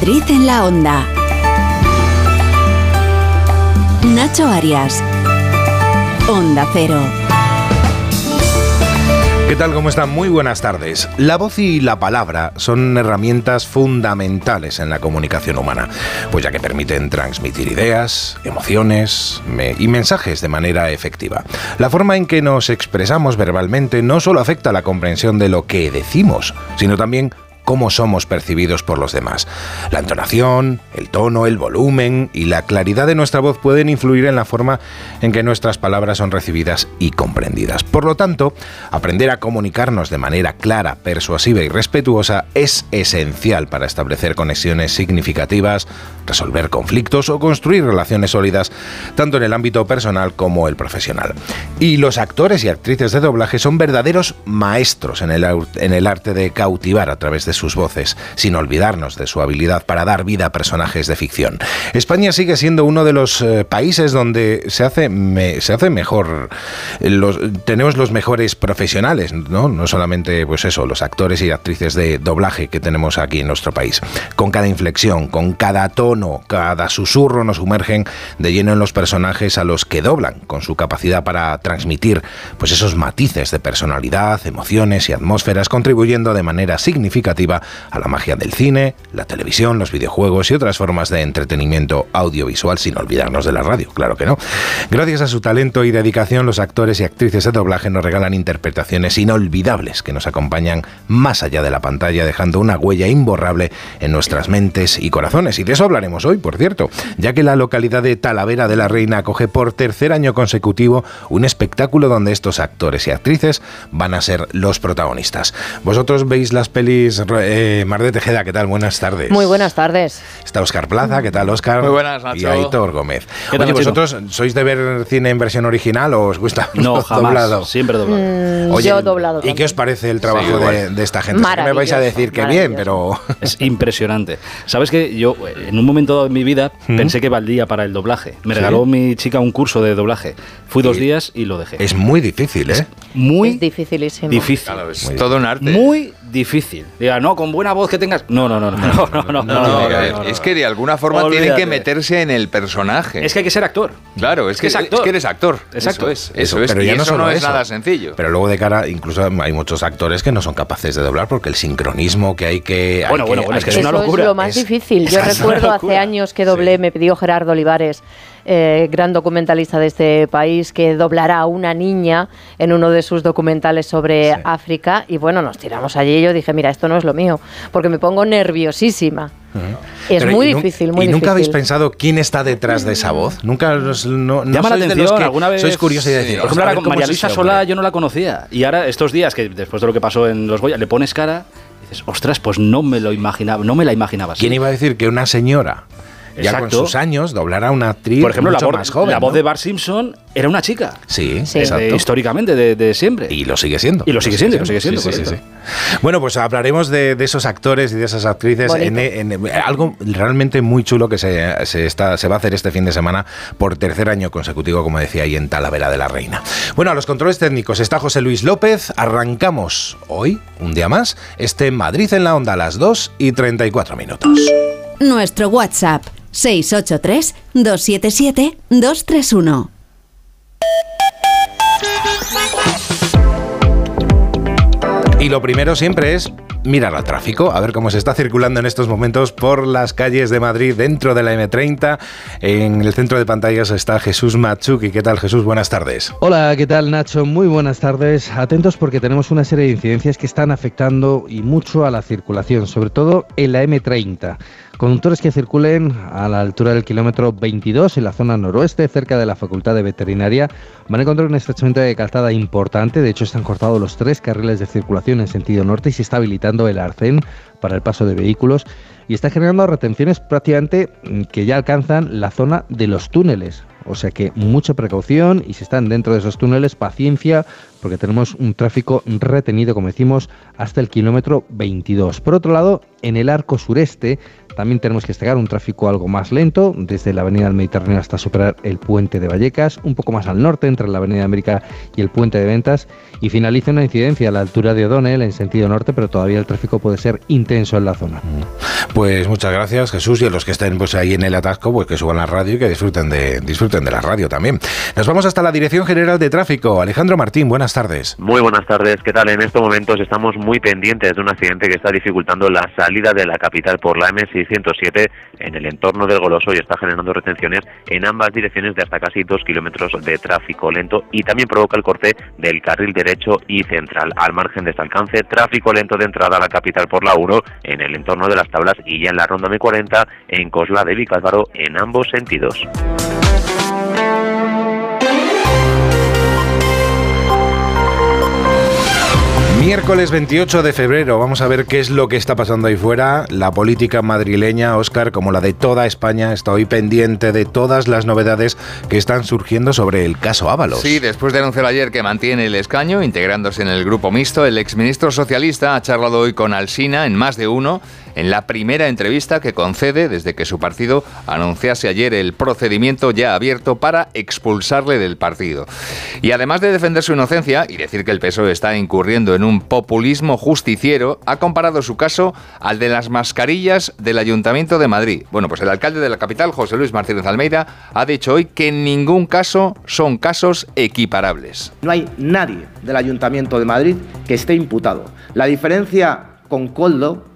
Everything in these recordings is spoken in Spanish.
Madrid en la onda. Nacho Arias. Onda Cero. ¿Qué tal? ¿Cómo están? Muy buenas tardes. La voz y la palabra son herramientas fundamentales en la comunicación humana, pues ya que permiten transmitir ideas, emociones y mensajes de manera efectiva. La forma en que nos expresamos verbalmente no solo afecta a la comprensión de lo que decimos, sino también cómo somos percibidos por los demás. La entonación, el tono, el volumen y la claridad de nuestra voz pueden influir en la forma en que nuestras palabras son recibidas y comprendidas. Por lo tanto, aprender a comunicarnos de manera clara, persuasiva y respetuosa es esencial para establecer conexiones significativas, resolver conflictos o construir relaciones sólidas tanto en el ámbito personal como el profesional. Y los actores y actrices de doblaje son verdaderos maestros en el, en el arte de cautivar a través de sus voces, sin olvidarnos de su habilidad para dar vida a personajes de ficción. España sigue siendo uno de los eh, países donde se hace, se hace mejor, los, tenemos los mejores profesionales, ¿no? No solamente, pues eso, los actores y actrices de doblaje que tenemos aquí en nuestro país. Con cada inflexión, con cada tono, cada susurro nos sumergen de lleno en los personajes a los que doblan, con su capacidad para transmitir pues esos matices de personalidad, emociones y atmósferas, contribuyendo de manera significativa a la magia del cine, la televisión, los videojuegos y otras formas de entretenimiento audiovisual, sin olvidarnos de la radio, claro que no. Gracias a su talento y dedicación, los actores y actrices de doblaje nos regalan interpretaciones inolvidables que nos acompañan más allá de la pantalla, dejando una huella imborrable en nuestras mentes y corazones. Y de eso hablaremos hoy, por cierto, ya que la localidad de Talavera de la Reina acoge por tercer año consecutivo un espectáculo donde estos actores y actrices van a ser los protagonistas. Vosotros veis las pelis eh, Mar Tejeda, ¿qué tal? Buenas tardes. Muy buenas tardes. Está Oscar Plaza, ¿qué tal, Oscar? Muy buenas, Nacho. Y Aitor Gómez. Oye, ¿vosotros sois de ver cine en versión original o os gusta no, jamás, doblado? siempre doblado. Mm, yo doblado. ¿Y qué os parece el trabajo de, esta gente? me vais a decir que bien, pero... Es impresionante. ¿Sabes que Yo, en un momento dado de mi vida, ¿Mm? pensé que valdría para el doblaje. Me regaló mi chica un curso de doblaje. Fui dos días y lo dejé. Es muy difícil, ¿eh? muy es dificilísimo. Difícil. es todo un arte. Muy difícil. Diga, no, con buena voz que tengas. No, no, no, no, no, no. es que de alguna forma tienen que meterse en el personaje. Es que hay que ser actor. Claro, es que, es, actor. es que eres actor. Exacto. Eso es. Eso, es. Pero ya no, no es nada sencillo. Pero luego de cara, incluso hay muchos actores que no son capaces de doblar porque el sincronismo que hay que. Bueno, bueno, bueno, es que es una locura. es lo más difícil. Yo recuerdo hace años que doblé, me pidió Gerardo Olivares eh, gran documentalista de este país, que doblará a una niña en uno de sus documentales sobre África. Y bueno, nos tiramos allí y yo dije, mira, esto no es lo mío, porque me pongo nerviosísima. Es muy difícil, muy ¿Y nunca habéis pensado quién está detrás de esa voz? Nunca os, no, Llama la atención, alguna vez. Sois curiosos y decir, por ejemplo, María Luisa Sola yo no la conocía. Y ahora, estos días, que después de lo que pasó en Los Goya, le pones cara ostras, pues no me lo imaginaba, no me la imaginaba ¿Quién iba a decir que una señora ya con sus años doblar a una actriz Por ejemplo, mucho la, más joven. La voz de Bart Simpson era una chica. Sí, Sí. exacto. históricamente, de, de siempre. y lo sigue siendo. Y lo sigue siendo, lo sigue siendo, Sí, sí, sí, correcto. sí. Bueno, pues hablaremos de, de esos actores y de esas actrices en, Bonito. en- algo realmente muy chulo que se, se está, se va a hacer este fin de semana por tercer año consecutivo, como decía ahí en Talavera de la Reina. Bueno, a los controles técnicos está José Luis López. Arrancamos hoy, un día más, este Madrid en la onda a las 2 y 34 minutos. Nuestro WhatsApp 683 277 231. Y lo primero siempre es mirar al tráfico, a ver cómo se está circulando en estos momentos por las calles de Madrid dentro de la M30. En el centro de pantallas está Jesús Machuki. ¿Qué tal Jesús? Buenas tardes. Hola, ¿qué tal Nacho? Muy buenas tardes. Atentos porque tenemos una serie de incidencias que están afectando y mucho a la circulación, sobre todo en la M30. Conductores que circulen a la altura del kilómetro 22 en la zona noroeste, cerca de la Facultad de Veterinaria, van a encontrar un estrechamiento de calzada importante. De hecho, están cortados los tres carriles de circulación en sentido norte y se está habilitando el arcén para el paso de vehículos y está generando retenciones prácticamente mm, que ya alcanzan la zona de los túneles. O sea que mucha precaución y si están dentro de esos túneles, paciencia, porque tenemos un tráfico retenido, como decimos, hasta el kilómetro 22. Por otro lado, en el arco sureste también tenemos que destacar un tráfico algo más lento, desde la Avenida del Mediterráneo hasta superar el puente de Vallecas, un poco más al norte, entre la Avenida de América y el puente de Ventas, y finaliza una incidencia a la altura de O'Donnell en sentido norte, pero todavía el tráfico puede ser intenso en la zona. Pues Pues muchas gracias, Jesús, y a los que estén pues ahí en el atasco, pues que suban la radio y que disfruten de, disfruten de la radio también. Nos vamos hasta la Dirección General de Tráfico. Alejandro Martín, buenas tardes. Muy buenas tardes, ¿qué tal? En estos momentos estamos muy pendientes de un accidente que está dificultando la salida de la capital por la M607 en el entorno del Goloso y está generando retenciones en ambas direcciones de hasta casi dos kilómetros de tráfico lento y también provoca el corte del carril derecho y central. Al margen de este alcance, tráfico lento de entrada a la capital por la 1 en el entorno de las tablas ya en la ronda M40 en Cosla de Vicálvaro en ambos sentidos. Miércoles 28 de febrero, vamos a ver qué es lo que está pasando ahí fuera. La política madrileña, Óscar, como la de toda España, está hoy pendiente de todas las novedades que están surgiendo sobre el caso Ábalos. Sí, después de anunciar ayer que mantiene el escaño, integrándose en el grupo mixto, el exministro socialista ha charlado hoy con Alsina en más de uno en la primera entrevista que concede desde que su partido anunciase ayer el procedimiento ya abierto para expulsarle del partido. Y además de defender su inocencia y decir que el PSOE está incurriendo en un populismo justiciero, ha comparado su caso al de las mascarillas del Ayuntamiento de Madrid. Bueno, pues el alcalde de la capital, José Luis Martínez Almeida, ha dicho hoy que en ningún caso son casos equiparables. No hay nadie del Ayuntamiento de Madrid que esté imputado. La diferencia con Coldo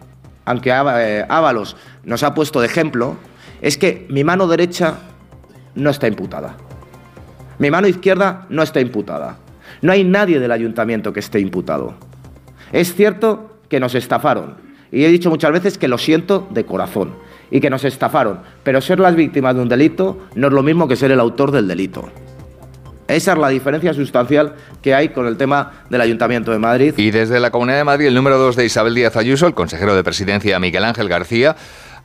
aunque eh, Ábalos nos ha puesto de ejemplo, es que mi mano derecha no está imputada. Mi mano izquierda no está imputada. No hay nadie del ayuntamiento que esté imputado. Es cierto que nos estafaron. Y he dicho muchas veces que lo siento de corazón. Y que nos estafaron. Pero ser las víctimas de un delito no es lo mismo que ser el autor del delito. Esa es la diferencia sustancial que hay con el tema del Ayuntamiento de Madrid. Y desde la Comunidad de Madrid, el número 2 de Isabel Díaz Ayuso, el consejero de presidencia Miguel Ángel García,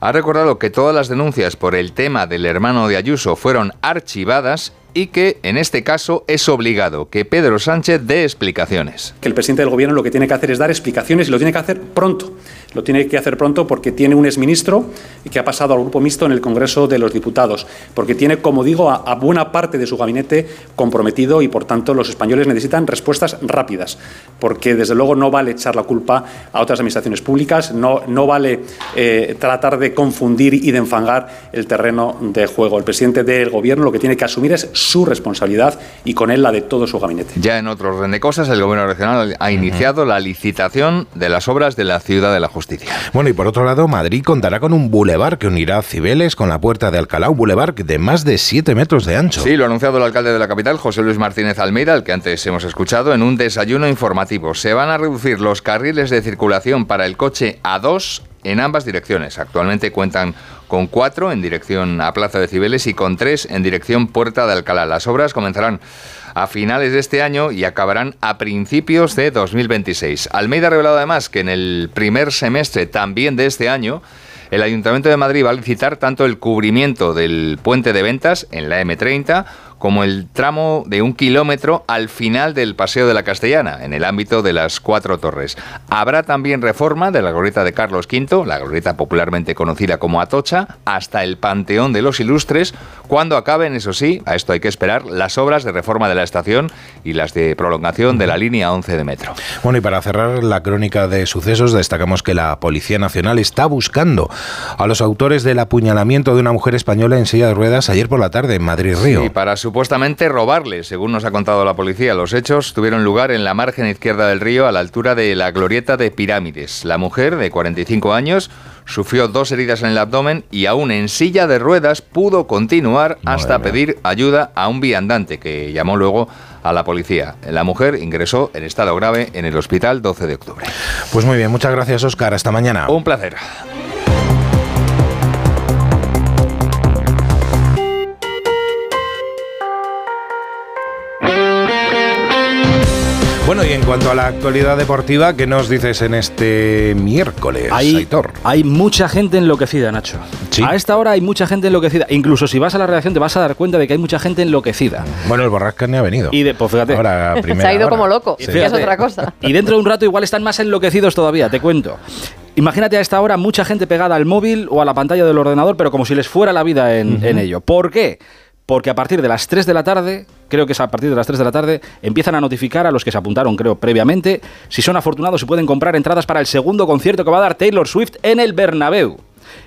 ha recordado que todas las denuncias por el tema del hermano de Ayuso fueron archivadas y que en este caso es obligado que Pedro Sánchez dé explicaciones. Que el presidente del gobierno lo que tiene que hacer es dar explicaciones y lo tiene que hacer pronto. Lo tiene que hacer pronto porque tiene un exministro que ha pasado al grupo mixto en el Congreso de los Diputados, porque tiene, como digo, a, buena parte de su gabinete comprometido y por tanto los españoles necesitan respuestas rápidas, porque desde luego no vale echar la culpa a otras administraciones públicas, no, no vale eh, tratar de confundir y de enfangar el terreno de juego. El presidente del gobierno lo que tiene que asumir es su responsabilidad y con él la de todo su gabinete. Ya en otro orden de cosas, el Gobierno regional ha iniciado la licitación de las obras de la Ciudad de la Justicia. Bueno, y por otro lado, Madrid contará con un bulevar que unirá Cibeles con la Puerta de Alcalá, un bulevar de más de 7 metros de ancho. Sí, lo ha anunciado el alcalde de la capital, José Luis Martínez Almeida, el que antes hemos escuchado, en un desayuno informativo. Se van a reducir los carriles de circulación para el coche a dos en ambas direcciones. Actualmente cuentan con cuatro en dirección a Plaza de Cibeles y con tres en dirección Puerta de Alcalá. Las obras comenzarán a finales de este año y acabarán a principios de 2026. Almeida ha revelado además que en el primer semestre también de este año el Ayuntamiento de Madrid va a licitar tanto el cubrimiento del puente de ventas en la M30 como el tramo de un kilómetro al final del Paseo de la Castellana, en el ámbito de las Cuatro Torres. Habrá también reforma de la glorieta de Carlos V, la glorieta popularmente conocida como Atocha, hasta el Panteón de los Ilustres, cuando acaben, eso sí, a esto hay que esperar, las obras de reforma de la estación y las de prolongación de la línea 11 de metro. Bueno, y para cerrar la crónica de sucesos, destacamos que la Policía Nacional está buscando a los autores del apuñalamiento de una mujer española en silla de ruedas ayer por la tarde en Madrid-Río. Y para su supuestamente robarle, según nos ha contado la policía. Los hechos tuvieron lugar en la margen izquierda del río, a la altura de la glorieta de Pirámides. La mujer, de 45 años, sufrió dos heridas en el abdomen y aún en silla de ruedas pudo continuar hasta pedir ayuda a un viandante que llamó luego a la policía. La mujer ingresó en estado grave en el hospital 12 de octubre. Pues muy bien, muchas gracias Oscar, hasta mañana. Un placer. Bueno, y en cuanto a la actualidad deportiva, ¿qué nos dices en este miércoles, hay, Hay mucha gente enloquecida, Nacho. A esta hora hay mucha gente enloquecida. Incluso si vas a la redacción te vas a dar cuenta de que hay mucha gente enloquecida. Bueno, el Borrasca ni ha venido. Y de, pues fíjate. Se ha ido como loco, es otra cosa. Y dentro de un rato igual están más enloquecidos todavía, te cuento. Imagínate a esta hora mucha gente pegada al móvil o a la pantalla del ordenador, pero como si les fuera la vida en, en ello. ¿Por qué? Porque a partir de las 3 de la tarde, creo que es a partir de las 3 de la tarde, empiezan a notificar a los que se apuntaron, creo, previamente, si son afortunados se pueden comprar entradas para el segundo concierto que va a dar Taylor Swift en el Bernabéu.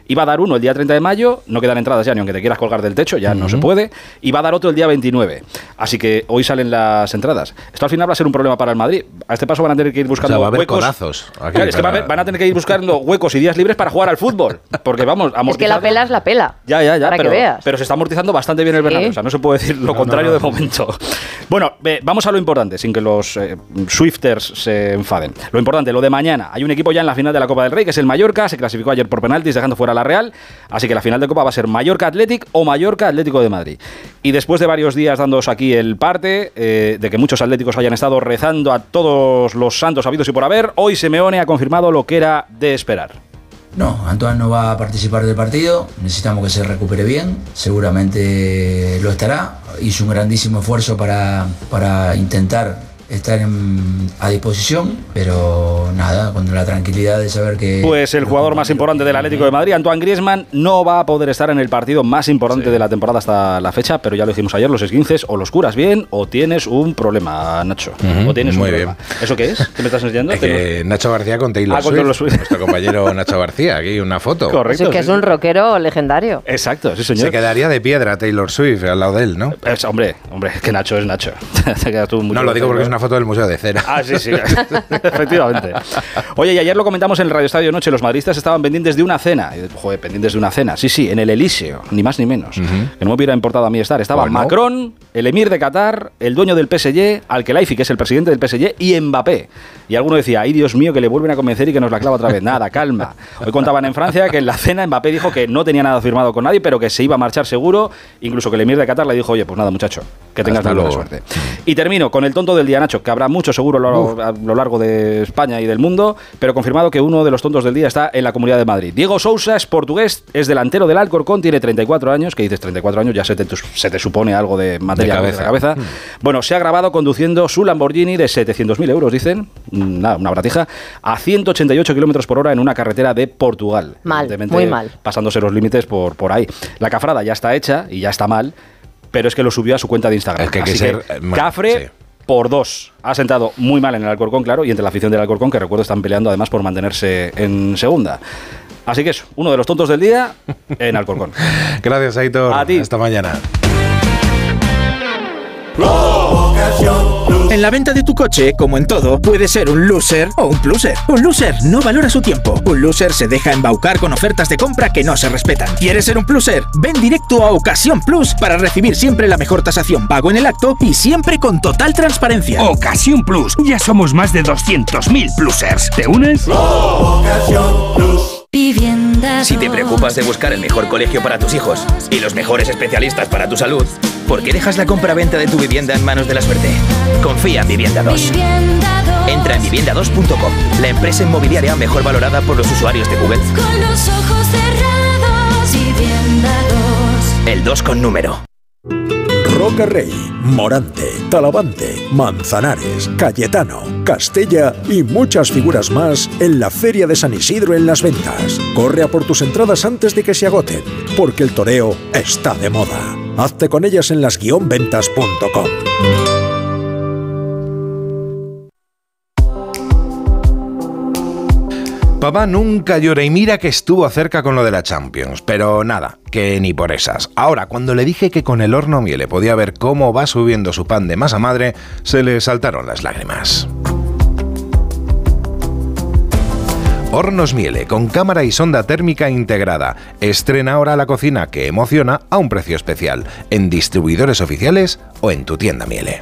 Iba a dar uno el día 30 de mayo, no quedan entradas ya, ni aunque te quieras colgar del techo, ya no se puede. Y va a dar otro el día 29. Así que hoy salen las entradas. Esto al final va a ser un problema para el Madrid. A este paso van a tener que ir buscando O sea, va a haber huecos. codazos aquí Claro, es que va a para- haber- van a tener que ir buscando huecos y días libres para jugar al fútbol. Porque vamos, Es que la amortizando- pela es la pela. ya, ya, ya. Para pero, que veas. pero se está amortizando bastante bien el Bernabéu. O sea, no se puede decir lo contrario de momento. Bueno, vamos a lo importante, sin que los eh, Swifters se enfaden. Lo importante, lo de mañana. Hay un equipo ya en la final de la Copa del Rey, que es el Mallorca. Se clasificó ayer por penaltis, dejando fuera la Real. Así que la final de Copa va a ser Mallorca Athletic o Mallorca Atlético de Madrid. Y después de varios días dándoos aquí el parte, eh, de que muchos atléticos hayan estado rezando a todos los santos habidos y por haber, hoy Simeone ha confirmado lo que era de esperar. No, Antoine no va a participar del partido, necesitamos que se recupere bien, seguramente lo estará, hizo un grandísimo esfuerzo para, para intentar estar en- a disposición, pero nada, con la tranquilidad de saber que... Pues el jugador más importante del Atlético de Madrid, Antoine Griezmann, no va a poder estar en el partido más importante de la temporada hasta la fecha, pero ya lo dijimos ayer, los esguinces o los curas bien o tienes un problema, Nacho. O tienes un muy problema. ¿Eso qué es? ¿Qué me estás enseñando? Es que Nacho García con Taylor Ah, con Swift, Taylor Swift. nuestro compañero Nacho García, aquí una foto. Correcto. Eso que es un rockero legendario. Exacto, sí, señor. Se quedaría de piedra Taylor Swift al lado de él, ¿no? Es- hombre, hombre, es que Nacho es Nacho. Te quedas tú mucho No, lo digo porque es una foto del Museo de Cera. Ah, sí, sí, efectivamente. Oye, y ayer lo comentamos en el Radio Estadio Noche, los madridistas estaban pendientes de una cena. Joder, pendientes de una cena. Sí, sí, en el Elíseo, ni más ni menos. Que no me hubiera importado a mí estar. Estaba Bueno. Macron, el emir de Qatar, el dueño del PSG, Al-Khelaifi, que es el presidente del PSG, y Mbappé. Y alguno decía, ay Dios mío, que le vuelven a convencer y que nos la clava otra vez. Nada, calma. Hoy contaban en Francia que en la cena Mbappé dijo que no tenía nada firmado con nadie, pero que se iba a marchar seguro. Incluso que el emir de Qatar le dijo, oye, pues nada, muchacho, que tengas Hasta muy buena luego. suerte. Y termino con el tonto del día, Nacho, que habrá mucho seguro a lo, a lo largo de España y del mundo, pero confirmado que uno de los tontos del día está en la Comunidad de Madrid. Diego Sousa es portugués, es delantero del Alcorcón, tiene 34 años, que dices 34 años, ya se te, se te supone algo de materia De de la cabeza. cabeza. Bueno, se ha grabado conduciendo su Lamborghini de 700.000 euros, dicen, nada, una bratija, a 188 kilómetros por hora en una carretera de Portugal. Mal, muy mal. Pasándose los límites por, por ahí. La cafrada ya está hecha y ya está mal, pero es que lo subió a su cuenta de Instagram. Es que hay que Así ser, eh, ma- Cafre sí. Por dos. Ha sentado muy mal en el Alcorcón, claro, y entre la afición del Alcorcón, que recuerdo están peleando además por mantenerse en segunda. Así que eso, uno de los tontos del día en Alcorcón. Gracias, Aitor. A ti. Hasta mañana. En la venta de tu coche, como en todo, puede ser un loser o un pluser. Un loser no valora su tiempo. Un loser se deja embaucar con ofertas de compra que no se respetan. ¿Quieres ser un pluser? Ven directo a Ocasión Plus para recibir siempre la mejor tasación pago en el acto y siempre con total transparencia. Ocasión Plus. Ya somos más de 200.000 plusers. ¿Te unes? Si te preocupas de buscar el mejor colegio para tus hijos y los mejores especialistas para tu salud, ¿por qué dejas la compra-venta de tu vivienda en manos de la suerte? Confía en Vivienda 2. Entra en vivienda2.com, la empresa inmobiliaria mejor valorada por los usuarios de Google. Con los ojos cerrados, vivienda 2. El 2 con número. Roca Rey, Morante, Talavante, Manzanares, Cayetano, Castella y muchas figuras más en la Feria de San Isidro en las ventas. Corre a por tus entradas antes de que se agoten, porque el toreo está de moda. Hazte con ellas en las-ventas.com. Papá nunca llora y mira que estuvo cerca con lo de la Champions, pero nada, que ni por esas. Ahora, cuando le dije que con el horno miele podía ver cómo va subiendo su pan de masa madre, se le saltaron las lágrimas. Hornos Miele, con cámara y sonda térmica integrada. Estrena ahora la cocina que emociona a un precio especial, en distribuidores oficiales o en tu tienda Miele.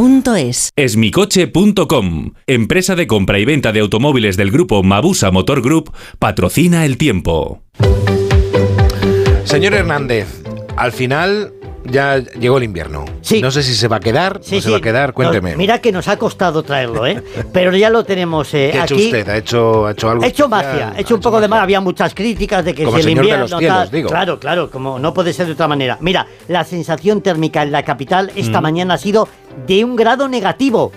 Esmicoche.com, empresa de compra y venta de automóviles del grupo Mabusa Motor Group, patrocina el tiempo. Señor Hernández, al final ya llegó el invierno. Sí. No sé si se va a quedar, Sí, no se sí. va a quedar, cuénteme. Mira que nos ha costado traerlo, ¿eh? Pero ya lo tenemos eh, ¿Qué ha hecho aquí. usted? ¿Ha hecho, ha hecho algo? He hecho magia, he hecho un poco de mal. Había muchas críticas de que Como si el señor de invierno. los cielos, tal- digo. Claro, claro, como no puede ser de otra manera. Mira, la sensación térmica en la capital esta Mm. mañana ha sido de un grado negativo.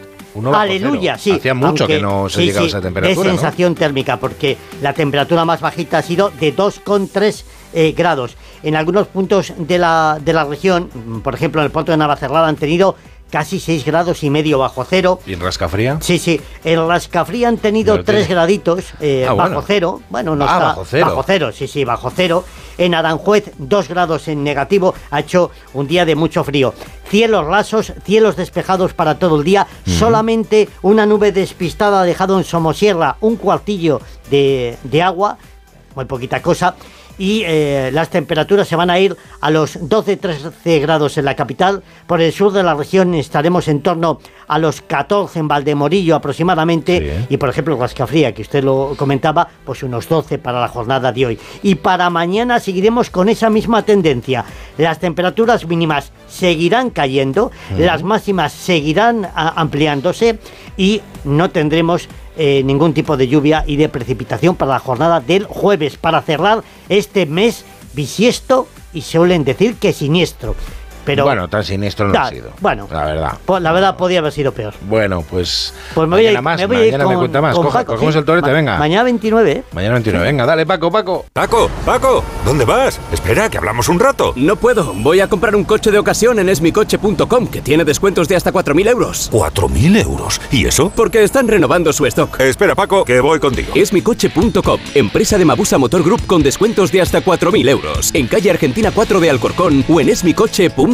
Aleluya, sí. Hacía mucho que no se llegaba a esa temperatura, Es ¿no? sensación térmica, porque la temperatura más bajita ha sido de 2,3 eh, grados. En algunos puntos de la, de la región, mm, por ejemplo en el puerto de Navacerrada, han tenido casi 6 grados y medio bajo cero. ¿Y en Rascafría? Sí, sí. En Rascafría han tenido Lo 3 tiene. graditos eh, Ah, bajo bueno. cero. Bueno, no Ah, está. bajo cero. Bajo cero, sí, sí, bajo cero. En Aranjuez, 2 grados en negativo. Ha hecho un día de mucho frío. Cielos rasos, cielos despejados para todo el día. Solamente una nube despistada ha dejado en Somosierra un cuartillo de, de agua. Muy poquita cosa. Y eh, las temperaturas se van a ir a los 12-13 grados en la capital. Por el sur de la región estaremos en torno a los 14 en Valdemorillo aproximadamente. Y por ejemplo, Rascafría, que usted lo comentaba, pues unos 12 para la jornada de hoy. Y para mañana seguiremos con esa misma tendencia. Las temperaturas mínimas seguirán cayendo, las máximas seguirán a- ampliándose y no tendremos eh, ningún tipo de lluvia y de precipitación para la jornada del jueves, para cerrar este mes bisiesto y suelen decir que siniestro. Pero bueno, tan siniestro no Da- ha sido. bueno. la verdad. po- la verdad podía haber sido peor. Bueno, pues. Pues me voy a mañana ir, más, me voy a ir mañana me con- cuenta más. con Coge- Paco, cogemos sí. el torete, Ma- venga. Mañana 29, ¿eh? Mañana 29. Venga, dale, Paco, Paco. Paco, Paco, ¿dónde vas? Espera, que hablamos un rato. No puedo. Voy a comprar un coche de ocasión en esmicoche.com, que tiene descuentos de hasta 4.000 euros. ¿4.000 euros? ¿Y eso? Porque están renovando su stock. Espera, Paco, que voy contigo. Esmicoche.com, empresa de Mabusa Motor Group con descuentos de hasta 4.000 euros. En calle Argentina 4 de Alcorcón o en esmicoche.com.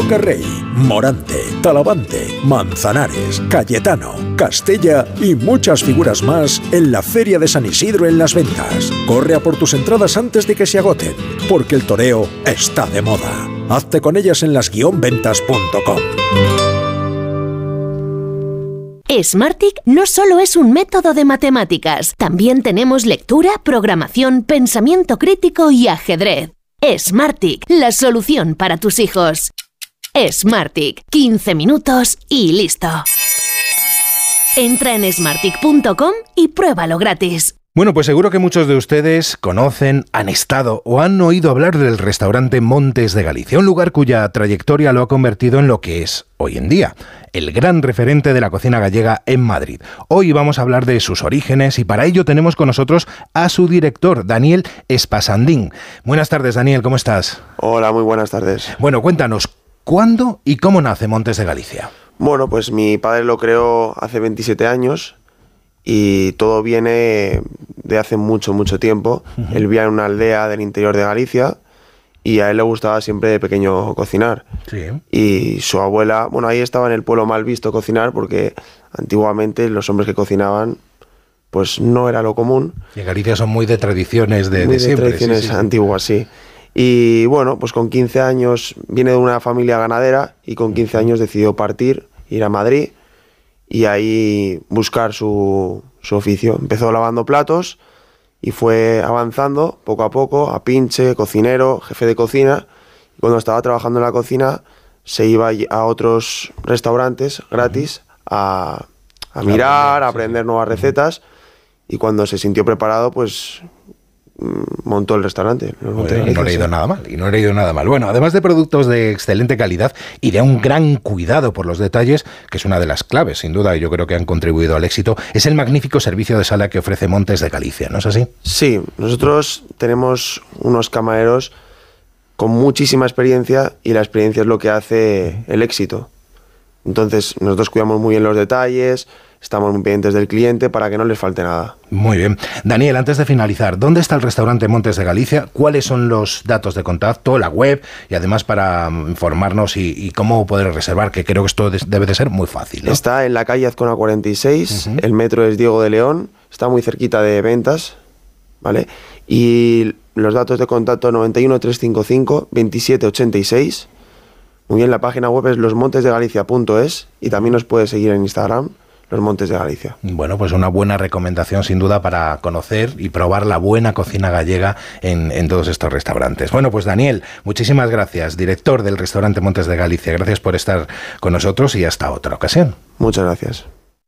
Roca Rey, Morante, Talavante, Manzanares, Cayetano, Castella y muchas figuras más en la Feria de San Isidro en las ventas. Corre a por tus entradas antes de que se agoten, porque el toreo está de moda. Hazte con ellas en las-ventas.com. Smartic no solo es un método de matemáticas, también tenemos lectura, programación, pensamiento crítico y ajedrez. Smartic, la solución para tus hijos. Smartic, 15 minutos y listo. Entra en smartic.com y pruébalo gratis. Bueno, pues seguro que muchos de ustedes conocen, han estado o han oído hablar del restaurante Montes de Galicia, un lugar cuya trayectoria lo ha convertido en lo que es hoy en día, el gran referente de la cocina gallega en Madrid. Hoy vamos a hablar de sus orígenes y para ello tenemos con nosotros a su director, Daniel Espasandín. Buenas tardes, Daniel, ¿cómo estás? Hola, muy buenas tardes. Bueno, cuéntanos, ¿cuándo y cómo nace Montes de Galicia? Bueno, pues mi padre lo creó hace 27 años y todo viene de hace mucho, mucho tiempo. Él vivía en una aldea del interior de Galicia y a él le gustaba siempre de pequeño cocinar. Sí. Y su abuela, bueno, ahí estaba en el pueblo mal visto cocinar porque antiguamente los hombres que cocinaban pues no era lo común. Y en Galicia son muy de tradiciones de, Muy de siempre. tradiciones sí, sí. antiguas, sí. Y bueno, pues con 15 años viene de una familia ganadera y con 15 años decidió partir, ir a Madrid y ahí buscar su, su oficio. Empezó lavando platos y fue avanzando poco a poco a pinche, cocinero, jefe de cocina. Y cuando estaba trabajando en la cocina se iba a otros restaurantes gratis a, a mirar, a aprender nuevas recetas. Y cuando se sintió preparado pues montó el restaurante. Bueno, no Galicia, ido nada mal, y no le ha ido nada mal. Bueno, además de productos de excelente calidad y de un gran cuidado por los detalles, que es una de las claves, sin duda, y yo creo que han contribuido al éxito, es el magnífico servicio de sala que ofrece Montes de Galicia, ¿no es así? Sí, nosotros tenemos unos camareros con muchísima experiencia y la experiencia es lo que hace el éxito. Entonces, nosotros cuidamos muy bien los detalles, estamos muy pendientes del cliente para que no les falte nada. Muy bien. Daniel, antes de finalizar, ¿dónde está el restaurante Montes de Galicia? ¿Cuáles son los datos de contacto, la web y además para mm, informarnos y, y cómo poder reservar? Que creo que esto debe de ser muy fácil. ¿no? Está en la calle Azcona 46, el metro es Diego de León, está muy cerquita de ventas ¿vale? Y los datos de contacto 91 355 2786. Muy bien, la página web es losmontesdegalicia.es y también nos puede seguir en Instagram, Los Montes de Galicia. Bueno, pues una buena recomendación sin duda para conocer y probar la buena cocina gallega en, en todos estos restaurantes. Bueno, pues Daniel, muchísimas gracias, director del restaurante Montes de Galicia. Gracias por estar con nosotros y hasta otra ocasión. Muchas gracias.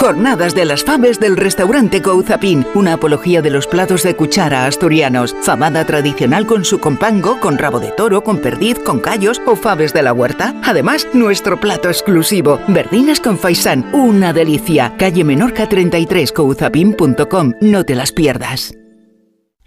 Jornadas de las Faves del restaurante Couzapin, una apología de los platos de cuchara asturianos, famada tradicional con su compango, con rabo de toro, con perdiz, con callos o faves de la huerta. Además, nuestro plato exclusivo, verdinas con faisán, una delicia. Calle Menorca 33, couzapin.com, no te las pierdas.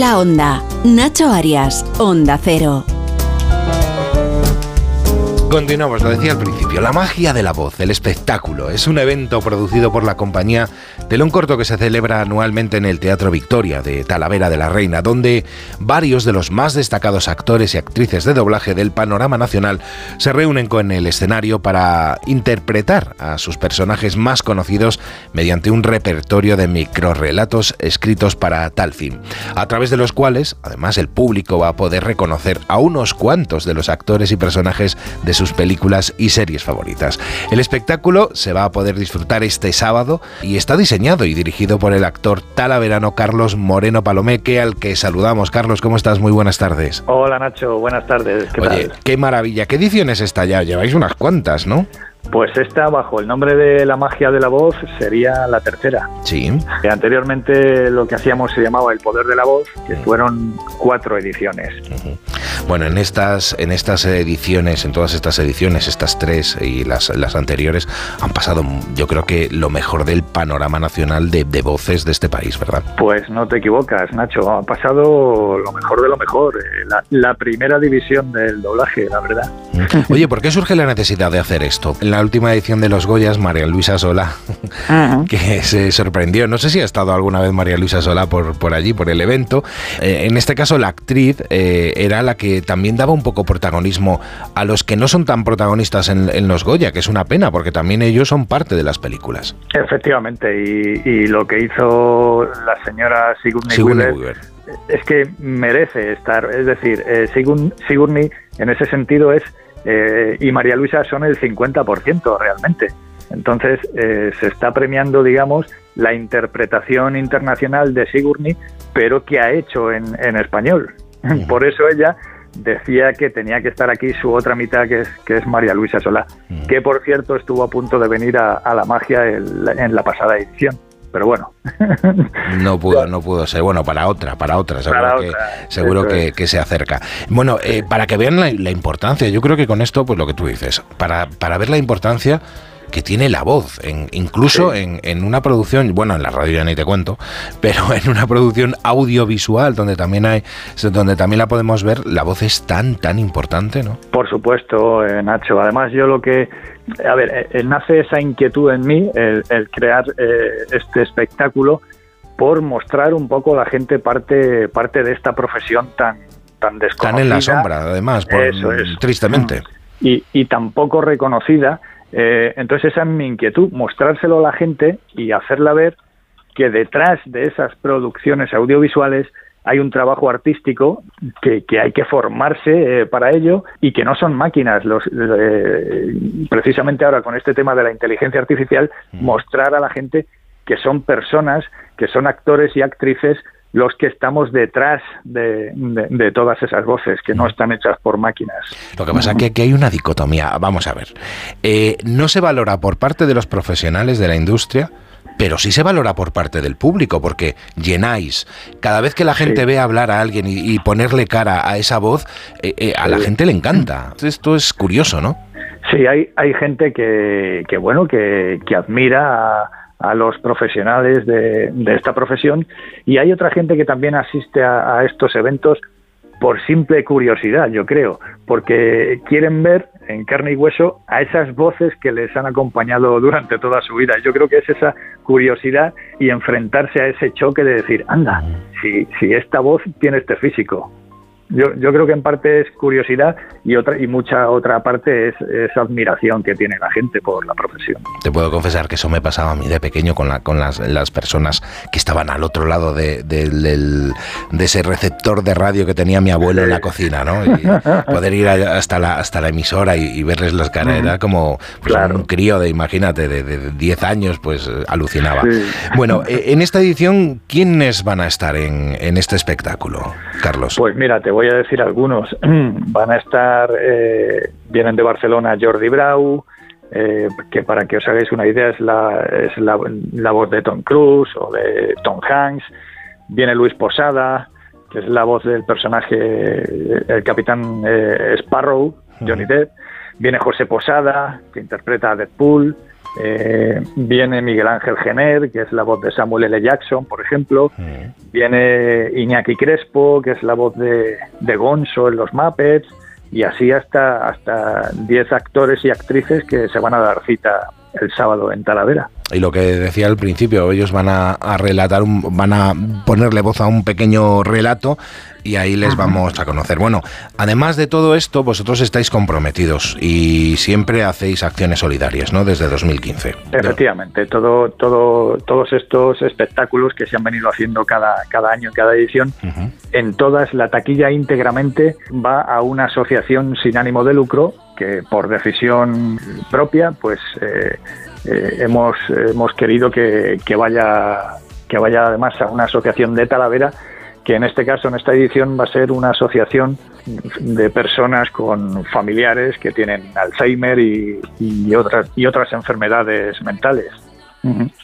La onda. Nacho Arias, Onda Cero. Continuamos, lo decía al principio, la magia de la voz, el espectáculo, es un evento producido por la compañía Telón Corto que se celebra anualmente en el Teatro Victoria de Talavera de la Reina, donde varios de los más destacados actores y actrices de doblaje del panorama nacional se reúnen con el escenario para interpretar a sus personajes más conocidos mediante un repertorio de microrelatos escritos para tal fin, a través de los cuales, además, el público va a poder reconocer a unos cuantos de los actores y personajes de sus películas y series favoritas. El espectáculo se va a poder disfrutar este sábado y está diseñado y dirigido por el actor talaverano Carlos Moreno Palomeque, al que saludamos. Carlos, ¿cómo estás? Muy buenas tardes. Hola Nacho, buenas tardes. ¿Qué Oye, tal? qué maravilla. ¿Qué edición es esta ya? Lleváis unas cuantas, ¿no? Pues esta, bajo el nombre de La magia de la voz, sería la tercera. Sí. Que anteriormente lo que hacíamos se llamaba El poder de la voz, que fueron cuatro ediciones. Bueno, en estas, en estas ediciones, en todas estas ediciones, estas tres y las, las anteriores, han pasado, yo creo que lo mejor del panorama nacional de, de voces de este país, ¿verdad? Pues no te equivocas, Nacho. Ha pasado lo mejor de lo mejor. eh, La, la primera división del doblaje, la verdad. Oye, ¿por qué surge la necesidad de hacer esto? En la última edición de Los Goyas, María Luisa Sola, que se sorprendió, no sé si ha estado alguna vez María Luisa Sola por, por allí, por el evento. Eh, en este caso, la actriz eh, era la que también daba un poco protagonismo a los que no son tan protagonistas en, en Los Goya, que es una pena, porque también ellos son parte de las películas. Efectivamente, y, y lo que hizo la señora Sigourney, Sigourney Weaver Weaver. es que merece estar, es decir, eh, Sigour- Sigourney en ese sentido es, eh, y María Luisa son el 50% realmente. Entonces eh, se está premiando, digamos, la interpretación internacional de Sigourney, pero que ha hecho en, en español. Por eso ella decía que tenía que estar aquí su otra mitad, que es, que es María Luisa Solá, que por cierto estuvo a punto de venir a, a la magia el- en la pasada edición. Pero bueno, No pudo, no pudo ser. Bueno, para otra, para otra, seguro, Para que, otra, seguro que, que se acerca. Bueno, eh, para que vean la, la importancia, yo creo que con esto, pues lo que tú dices, para, para ver la importancia que tiene la voz, en, incluso en, en una producción, bueno, en la radio ya ni te cuento, pero en una producción audiovisual donde también hay, donde también la podemos ver, la voz es tan, tan importante, ¿no? Por supuesto, eh, Nacho. Además, yo lo que... A ver, eh, eh, nace esa inquietud en mí, el, el crear eh, este espectáculo, por mostrar un poco a la gente parte, parte de esta profesión tan, tan desconocida. Tan en la sombra, además, por- Eso es. tristemente. Y, y tan poco reconocida. Eh, entonces esa es mi inquietud, mostrárselo a la gente y hacerla ver que detrás de esas producciones audiovisuales hay un trabajo artístico que, que hay que formarse eh, para ello y que no son máquinas. Los, eh, precisamente ahora con este tema de la inteligencia artificial, mostrar a la gente que son personas, que son actores y actrices los que estamos detrás de, de, todas esas voces, que no están hechas por máquinas. Lo que pasa es que aquí hay una dicotomía. Vamos a ver. Eh, no se valora por parte de los profesionales de la industria pero sí se valora por parte del público, porque llenáis. Cada vez que la gente ve hablar a alguien y, ponerle cara a esa voz, eh, eh, a la gente le encanta. Esto es curioso, ¿no? Sí, hay, hay gente que, que bueno, que, que admira a a los profesionales de, esta profesión y hay otra gente que también asiste a, estos eventos por simple curiosidad, yo creo, porque quieren ver en carne y hueso a esas voces que les han acompañado durante toda su vida. Yo creo que es esa curiosidad y enfrentarse a ese choque de decir, anda, si, si esta voz tiene este físico, yo, yo creo que en parte es curiosidad y otra y mucha otra parte es, esa admiración que tiene la gente por la profesión. Te puedo confesar que eso me pasaba a mí de pequeño con, la, con las, las personas que estaban al otro lado de, de, ese receptor de radio que tenía mi abuelo en la cocina, ¿no? Y poder ir hasta la, hasta la emisora y, verles las caras, era como pues, un crío de, imagínate, de, 10 años, pues alucinaba. Bueno, e, en esta edición, ¿quiénes van a estar en, en este espectáculo, Carlos? Pues mira, te voy a decir algunos. Van a estar, eh, vienen de Barcelona Jordi Brau, eh, que para que os hagáis una idea es, la, es la, voz de Tom Cruise o de Tom Hanks. Viene Luis Posada, que es la voz del personaje, el capitán eh, Sparrow, Johnny Depp. Viene José Posada, que interpreta a Deadpool. Eh, viene Miguel Ángel Gener, que es la voz de Samuel L. Jackson, por ejemplo. Viene Iñaki Crespo, que es la voz de, de Gonzo en los Muppets. Y así hasta hasta 10 actores y actrices que se van a dar cita el sábado en Talavera. Y lo que decía al principio, ellos van a, relatar, un, van a ponerle voz a un pequeño relato y ahí les vamos a conocer. Bueno, además de todo esto, vosotros estáis comprometidos y siempre hacéis acciones solidarias, ¿no? Desde 2015. Efectivamente, todo, todo, todos estos espectáculos que se han venido haciendo cada, cada año, cada edición, en todas la taquilla íntegramente va a una asociación sin ánimo de lucro que por decisión propia, pues eh, eh, hemos, hemos querido que, que, vaya, que vaya además a una asociación de Talavera, que en este caso, en esta edición, va a ser una asociación de personas con familiares que tienen Alzheimer y, y otras, y otras enfermedades mentales.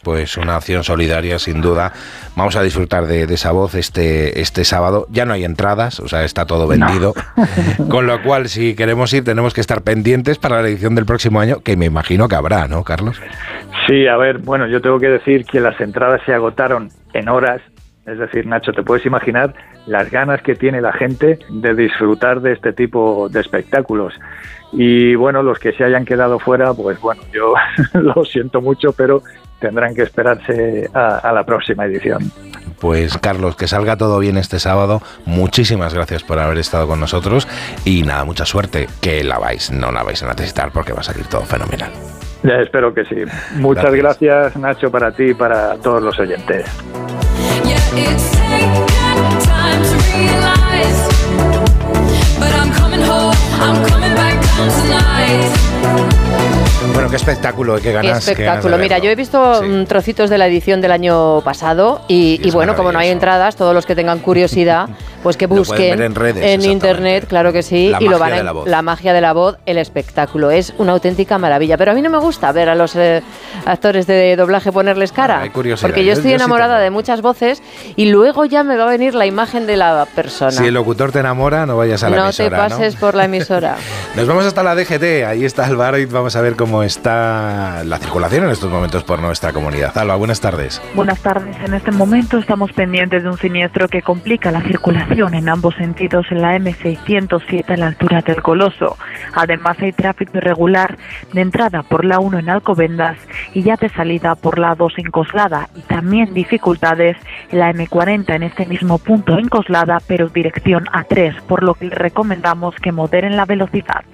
Pues una acción solidaria, sin duda. Vamos a disfrutar de, esa voz este, este sábado. Ya no hay entradas, o sea, está todo vendido. Con lo cual, si queremos ir, tenemos que estar pendientes para la edición del próximo año, que me imagino que habrá, ¿no, Carlos? Sí, a ver, bueno, yo tengo que decir que las entradas se agotaron en horas. Es decir, Nacho, te puedes imaginar las ganas que tiene la gente de disfrutar de este tipo de espectáculos. Y bueno, los que se hayan quedado fuera, pues bueno, yo lo siento mucho, pero tendrán que esperarse a, la próxima edición. Pues Carlos, que salga todo bien este sábado. Muchísimas gracias por haber estado con nosotros y nada, mucha suerte. Que la vais, no la vais a necesitar porque va a salir todo fenomenal. Ya, espero que sí. Muchas gracias. Nacho, para ti y para todos los oyentes. Bueno, qué espectáculo, qué ganas. Qué espectáculo. Mira, yo he visto mm, trocitos de la edición del año pasado y, bueno, como no hay entradas, todos los que tengan curiosidad, pues que busquen en, internet, claro que sí, y lo van a, la, la, magia de la voz, el espectáculo. Es una auténtica maravilla. Pero a mí no me gusta ver a los eh, actores de doblaje ponerles cara. porque yo estoy enamorada de muchas voces y luego ya me va a venir la imagen de la persona. Si el locutor te enamora, no vayas a la emisora. No te pases por la emisora. Nos vamos hasta la DGT, ahí está Álvaro y vamos a ver cómo está la circulación en estos momentos por nuestra comunidad. Alba, buenas tardes. Buenas tardes. En este momento estamos pendientes de un siniestro que complica la circulación en ambos sentidos en la M607 a la altura del Coloso. Además hay tráfico irregular de entrada por la 1 en Alcobendas y ya de salida por la 2 en Coslada y también dificultades en la M40 en este mismo punto en Coslada pero dirección A3 por lo que recomendamos que moderen la velocidad.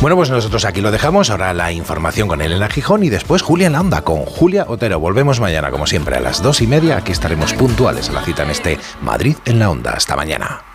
Bueno, pues nosotros aquí lo dejamos. Ahora la información con Elena Gijón y después Julia en la onda con Julia Otero. Volvemos mañana, como siempre, a las dos y media. Aquí estaremos puntuales a la cita en este Madrid en la onda. Hasta mañana.